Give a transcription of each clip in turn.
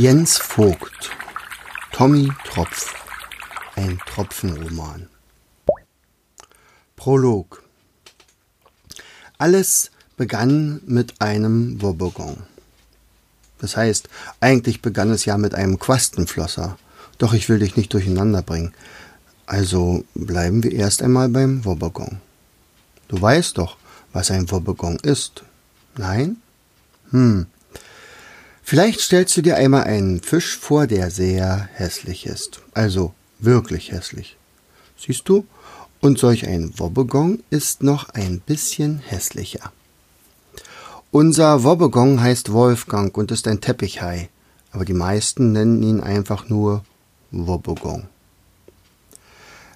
Jens Vogt Tommy Tropf Ein Tropfenroman Prolog Alles begann mit einem Wobbegong. Das heißt, eigentlich begann es ja mit einem Quastenflosser. Doch ich will dich nicht durcheinander bringen. Also bleiben wir erst einmal beim Wobbegong. Du weißt doch, was ein Wobbegong ist. Nein? Hm, Vielleicht stellst du dir einmal einen Fisch vor, der sehr hässlich ist. Also wirklich hässlich. Siehst du? Und solch ein Wobbegong ist noch ein bisschen hässlicher. Unser Wobbegong heißt Wolfgang und ist ein Teppichhai, aber die meisten nennen ihn einfach nur Wobbegong.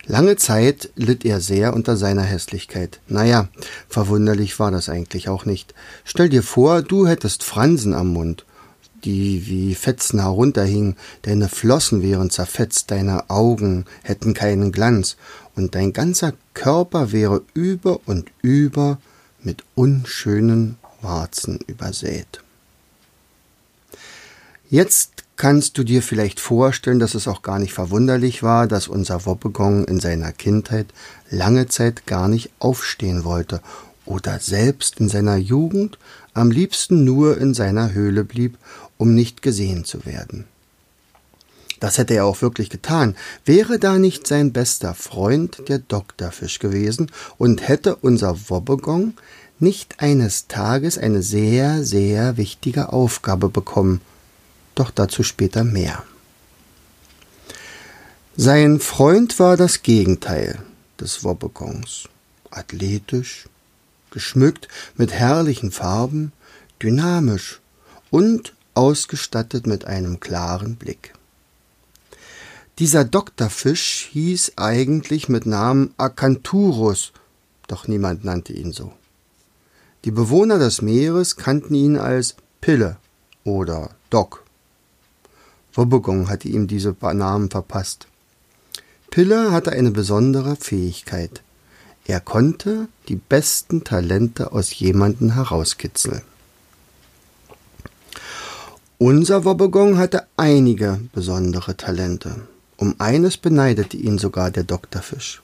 Lange Zeit litt er sehr unter seiner Hässlichkeit. Naja, verwunderlich war das eigentlich auch nicht. Stell dir vor, du hättest Fransen am Mund die wie Fetzen herunterhingen, deine Flossen wären zerfetzt, deine Augen hätten keinen Glanz, und dein ganzer Körper wäre über und über mit unschönen Warzen übersät. Jetzt kannst du dir vielleicht vorstellen, dass es auch gar nicht verwunderlich war, dass unser Wobbegong in seiner Kindheit lange Zeit gar nicht aufstehen wollte oder selbst in seiner Jugend am liebsten nur in seiner Höhle blieb um nicht gesehen zu werden. Das hätte er auch wirklich getan, wäre da nicht sein bester Freund der Doktorfisch gewesen und hätte unser Wobbegong nicht eines Tages eine sehr, sehr wichtige Aufgabe bekommen, doch dazu später mehr. Sein Freund war das Gegenteil des Wobbegongs, athletisch, geschmückt mit herrlichen Farben, dynamisch und ausgestattet mit einem klaren Blick. Dieser Doktorfisch hieß eigentlich mit Namen Acanthurus, doch niemand nannte ihn so. Die Bewohner des Meeres kannten ihn als Pille oder Doc. Wobbegong hatte ihm diese Namen verpasst. Pille hatte eine besondere Fähigkeit. Er konnte die besten Talente aus jemanden herauskitzeln. Unser Wobbegong hatte einige besondere Talente. Um eines beneidete ihn sogar der Doktorfisch.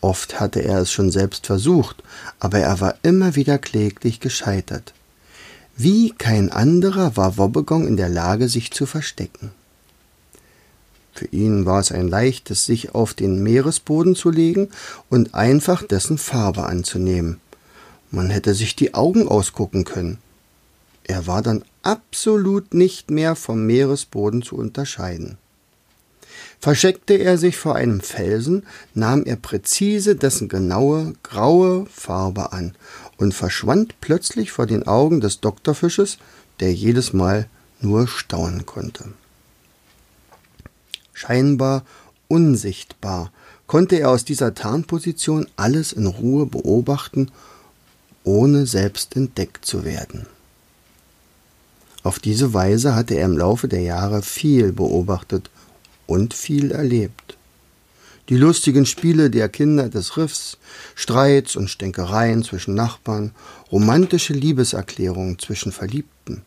Oft hatte er es schon selbst versucht, aber er war immer wieder kläglich gescheitert. Wie kein anderer war Wobbegong in der Lage, sich zu verstecken. Für ihn war es ein leichtes, sich auf den Meeresboden zu legen und einfach dessen Farbe anzunehmen. Man hätte sich die Augen ausgucken können. Er war dann absolut nicht mehr vom Meeresboden zu unterscheiden. Versteckte er sich vor einem Felsen, nahm er präzise dessen genaue graue Farbe an und verschwand plötzlich vor den Augen des Doktorfisches, der jedes Mal nur staunen konnte. Scheinbar unsichtbar konnte er aus dieser Tarnposition alles in Ruhe beobachten, ohne selbst entdeckt zu werden. Auf diese Weise hatte er im Laufe der Jahre viel beobachtet und viel erlebt. Die lustigen Spiele der Kinder des Riffs, Streits und Stänkereien zwischen Nachbarn, romantische Liebeserklärungen zwischen Verliebten,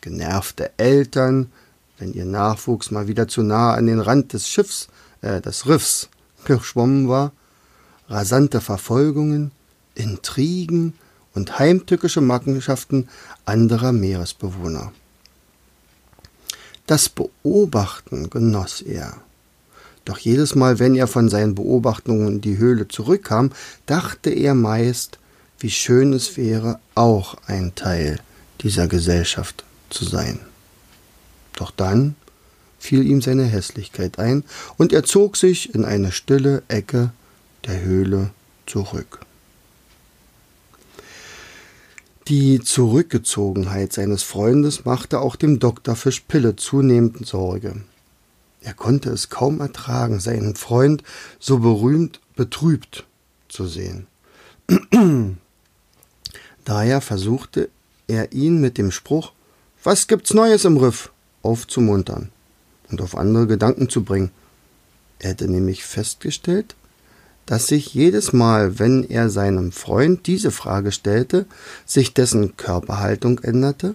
genervte Eltern, wenn ihr Nachwuchs mal wieder zu nah an den Rand des Schiffs, äh, des Riffs geschwommen war, rasante Verfolgungen, Intrigen und heimtückische Machenschaften anderer Meeresbewohner. Das Beobachten genoss er. Doch jedes Mal, wenn er von seinen Beobachtungen in die Höhle zurückkam, dachte er meist, wie schön es wäre, auch ein Teil dieser Gesellschaft zu sein. Doch dann fiel ihm seine Hässlichkeit ein, und er zog sich in eine stille Ecke der Höhle zurück. Die Zurückgezogenheit seines Freundes machte auch dem Doktorfisch Pille zunehmend Sorge. Er konnte es kaum ertragen, seinen Freund so berühmt betrübt zu sehen. Daher versuchte er ihn mit dem Spruch Was gibt's Neues im Riff? Aufzumuntern und auf andere Gedanken zu bringen. Er hätte nämlich festgestellt, dass sich jedes Mal, wenn er seinem Freund diese Frage stellte, sich dessen Körperhaltung änderte,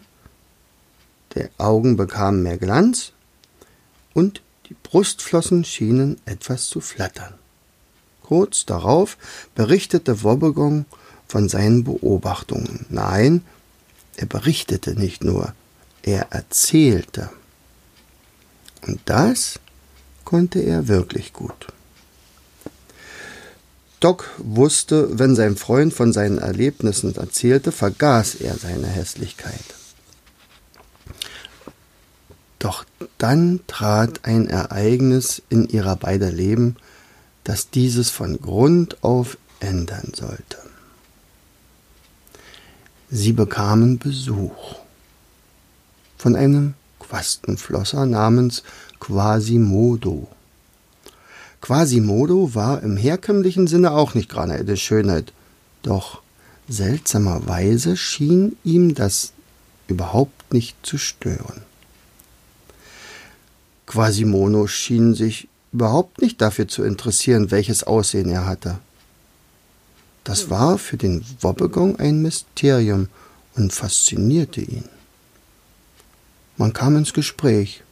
die Augen bekamen mehr Glanz und die Brustflossen schienen etwas zu flattern. Kurz darauf berichtete Wobbegong von seinen Beobachtungen. Nein, er berichtete nicht nur, er erzählte. Und das konnte er wirklich gut. Doc wusste, wenn sein Freund von seinen Erlebnissen erzählte, vergaß er seine Hässlichkeit. Doch dann trat ein Ereignis in ihrer beider Leben, das dieses von Grund auf ändern sollte. Sie bekamen Besuch von einem Quastenflosser namens Quasimodo. Quasimodo war im herkömmlichen Sinne auch nicht gerade eine Schönheit, doch seltsamerweise schien ihm das überhaupt nicht zu stören. Quasimodo schien sich überhaupt nicht dafür zu interessieren, welches Aussehen er hatte. Das war für den Wobbegong ein Mysterium und faszinierte ihn. Man kam ins Gespräch,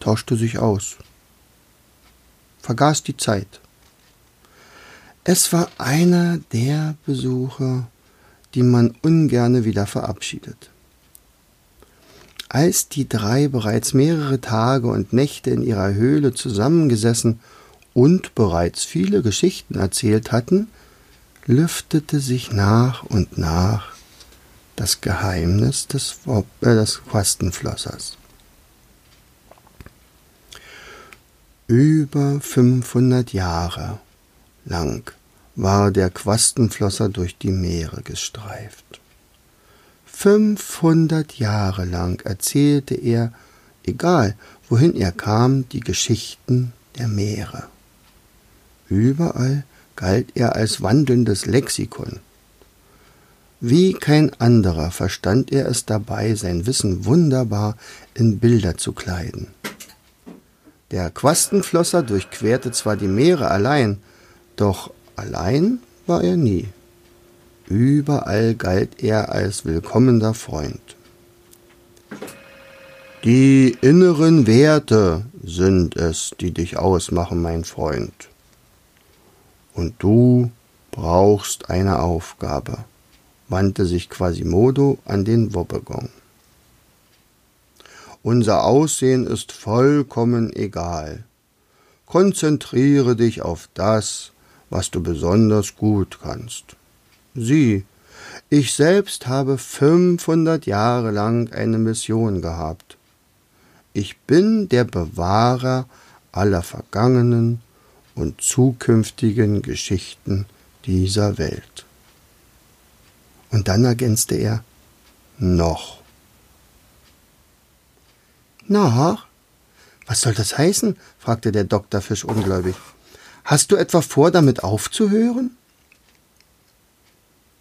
tauschte sich aus vergaß die Zeit. Es war einer der Besuche, die man ungerne wieder verabschiedet. Als die drei bereits mehrere Tage und Nächte in ihrer Höhle zusammengesessen und bereits viele Geschichten erzählt hatten, lüftete sich nach und nach das Geheimnis des, äh, des Quastenflossers. Über 500 Jahre lang war der Quastenflosser durch die Meere gestreift. 500 Jahre lang erzählte er, egal wohin er kam, die Geschichten der Meere. Überall galt er als wandelndes Lexikon. Wie kein anderer verstand er es dabei, sein Wissen wunderbar in Bilder zu kleiden. Der Quastenflosser durchquerte zwar die Meere allein, doch allein war er nie. Überall galt er als willkommener Freund. Die inneren Werte sind es, die dich ausmachen, mein Freund. Und du brauchst eine Aufgabe, wandte sich Quasimodo an den Wobbegong. Unser Aussehen ist vollkommen egal. Konzentriere dich auf das, was du besonders gut kannst. Sieh, ich selbst habe 500 Jahre lang eine Mission gehabt. Ich bin der Bewahrer aller vergangenen und zukünftigen Geschichten dieser Welt. Und dann ergänzte er noch. Na, was soll das heißen? fragte der Doktor Fisch ungläubig. Hast du etwa vor, damit aufzuhören?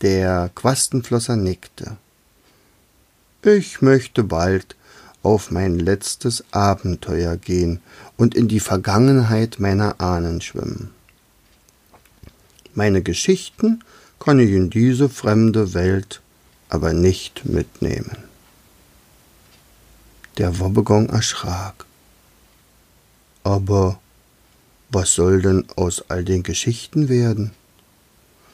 Der Quastenflosser nickte. Ich möchte bald auf mein letztes Abenteuer gehen und in die Vergangenheit meiner Ahnen schwimmen. Meine Geschichten kann ich in diese fremde Welt aber nicht mitnehmen. Der Wobbegong erschrak. Aber was soll denn aus all den Geschichten werden?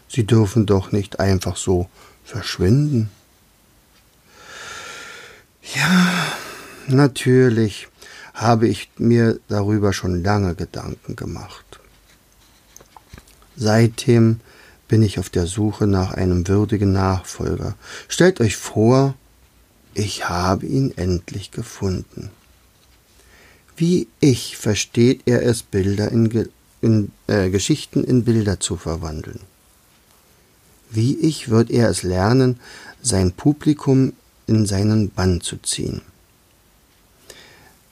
Sie dürfen doch nicht einfach so verschwinden. Ja, natürlich habe ich mir darüber schon lange Gedanken gemacht. Seitdem bin ich auf der Suche nach einem würdigen Nachfolger. Stellt euch vor, ich habe ihn endlich gefunden. Wie ich versteht er es, Bilder in, in äh, Geschichten in Bilder zu verwandeln. Wie ich wird er es lernen, sein Publikum in seinen Bann zu ziehen.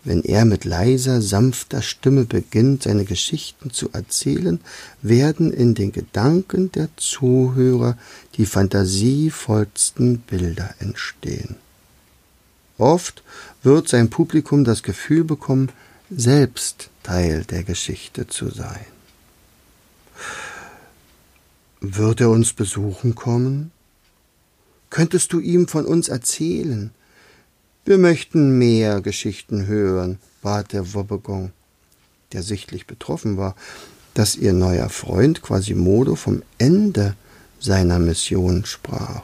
Wenn er mit leiser, sanfter Stimme beginnt, seine Geschichten zu erzählen, werden in den Gedanken der Zuhörer die fantasievollsten Bilder entstehen. Oft wird sein Publikum das Gefühl bekommen, selbst Teil der Geschichte zu sein. Wird er uns besuchen kommen? Könntest du ihm von uns erzählen? Wir möchten mehr Geschichten hören, bat der Wobbegong, der sichtlich betroffen war, dass ihr neuer Freund Quasimodo vom Ende seiner Mission sprach.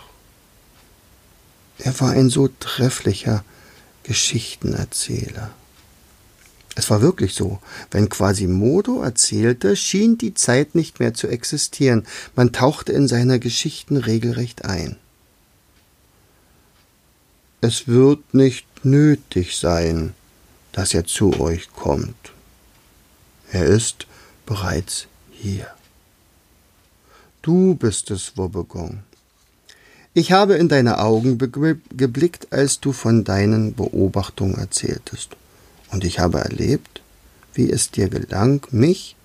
Er war ein so trefflicher Geschichtenerzähler. Es war wirklich so. Wenn Quasimodo erzählte, schien die Zeit nicht mehr zu existieren. Man tauchte in seine Geschichten regelrecht ein. Es wird nicht nötig sein, dass er zu euch kommt. Er ist bereits hier. Du bist es, Wobbegong. Ich habe in deine Augen geblickt, als du von deinen Beobachtungen erzähltest. Und ich habe erlebt, wie es dir gelang, mich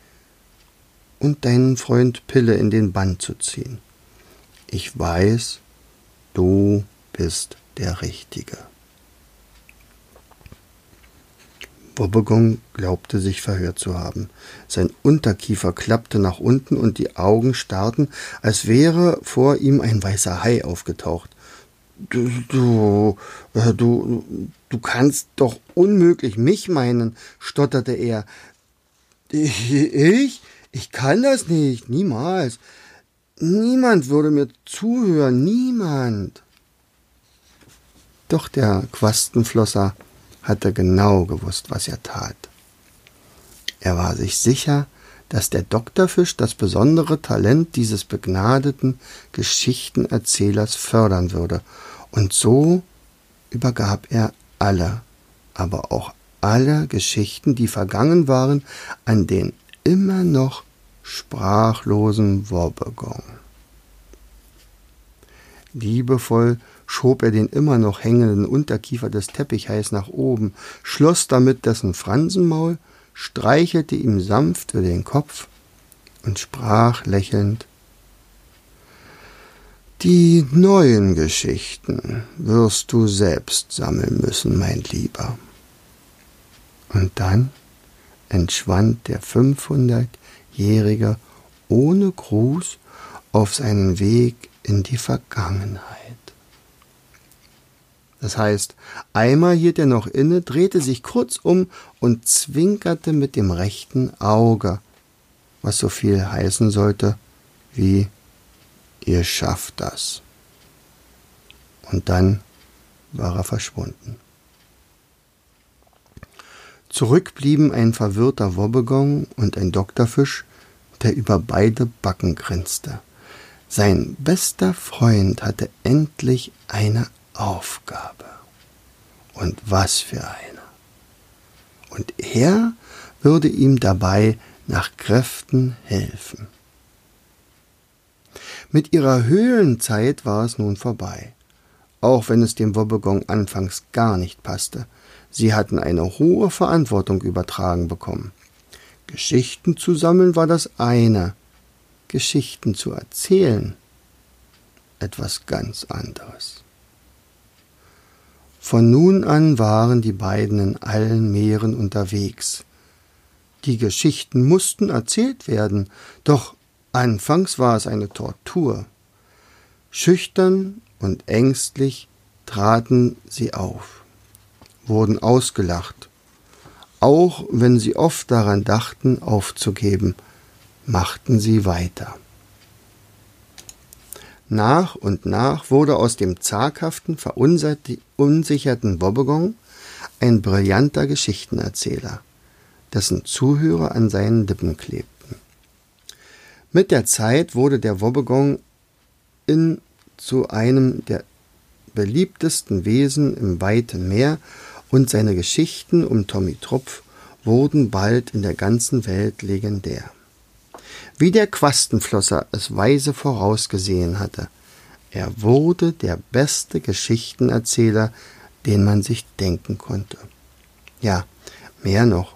und deinen Freund Pille in den Bann zu ziehen. Ich weiß, du bist der Richtige. Bobbegon glaubte sich verhört zu haben. Sein Unterkiefer klappte nach unten und die Augen starrten, als wäre vor ihm ein weißer Hai aufgetaucht. Du, du, äh, du, du kannst doch unmöglich mich meinen, stotterte er. Ich? Ich kann das nicht, niemals. Niemand würde mir zuhören, niemand. Doch der Quastenflosser hatte genau gewusst, was er tat. Er war sich sicher, dass der Doktorfisch das besondere Talent dieses begnadeten Geschichtenerzählers fördern würde, und so übergab er alle, aber auch alle Geschichten, die vergangen waren, an den immer noch sprachlosen Wobbegong. Liebevoll schob er den immer noch hängenden Unterkiefer des Teppichhais nach oben, schloss damit dessen Fransenmaul, streichelte ihm sanft über den Kopf und sprach lächelnd Die neuen Geschichten wirst du selbst sammeln müssen, mein Lieber. Und dann entschwand der fünfhundertjährige ohne Gruß auf seinen Weg in die Vergangenheit. Das heißt, einmal hielt er noch inne, drehte sich kurz um und zwinkerte mit dem rechten Auge, was so viel heißen sollte wie Ihr schafft das. Und dann war er verschwunden. Zurück blieben ein verwirrter Wobbegong und ein Doktorfisch, der über beide Backen grinste. Sein bester Freund hatte endlich eine Aufgabe. Und was für eine. Und er würde ihm dabei nach Kräften helfen. Mit ihrer Höhlenzeit war es nun vorbei, auch wenn es dem Wobbegong anfangs gar nicht passte. Sie hatten eine hohe Verantwortung übertragen bekommen. Geschichten zu sammeln war das eine, Geschichten zu erzählen etwas ganz anderes. Von nun an waren die beiden in allen Meeren unterwegs. Die Geschichten mussten erzählt werden, doch anfangs war es eine Tortur. Schüchtern und ängstlich traten sie auf, wurden ausgelacht. Auch wenn sie oft daran dachten, aufzugeben, machten sie weiter. Nach und nach wurde aus dem zaghaften, verunsicherten Wobbegong ein brillanter Geschichtenerzähler, dessen Zuhörer an seinen Lippen klebten. Mit der Zeit wurde der Wobbegong in zu einem der beliebtesten Wesen im weiten Meer und seine Geschichten um Tommy Tropf wurden bald in der ganzen Welt legendär wie der Quastenflosser es weise vorausgesehen hatte. Er wurde der beste Geschichtenerzähler, den man sich denken konnte. Ja, mehr noch.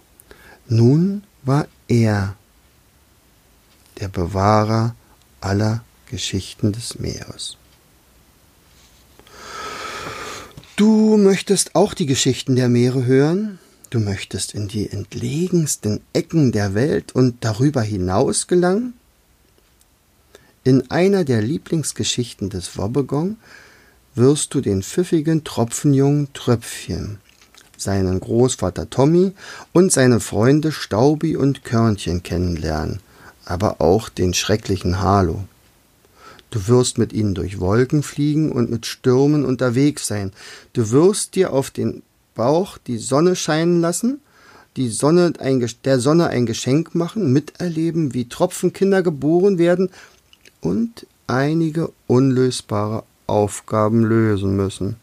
Nun war er der Bewahrer aller Geschichten des Meeres. Du möchtest auch die Geschichten der Meere hören? Du möchtest in die entlegensten Ecken der Welt und darüber hinaus gelangen? In einer der Lieblingsgeschichten des Wobbegong wirst du den pfiffigen Tropfenjungen Tröpfchen, seinen Großvater Tommy und seine Freunde Staubi und Körnchen kennenlernen, aber auch den schrecklichen Harlow. Du wirst mit ihnen durch Wolken fliegen und mit Stürmen unterwegs sein. Du wirst dir auf den Bauch die Sonne scheinen lassen, die Sonne ein, der Sonne ein Geschenk machen, miterleben, wie Tropfenkinder geboren werden und einige unlösbare Aufgaben lösen müssen.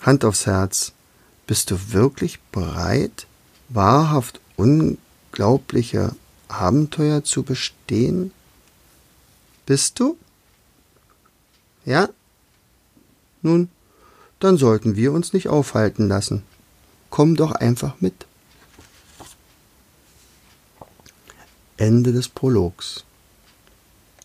Hand aufs Herz, bist du wirklich bereit, wahrhaft unglaubliche Abenteuer zu bestehen? Bist du? Ja? Nun, dann sollten wir uns nicht aufhalten lassen. Komm doch einfach mit. Ende des Prologs.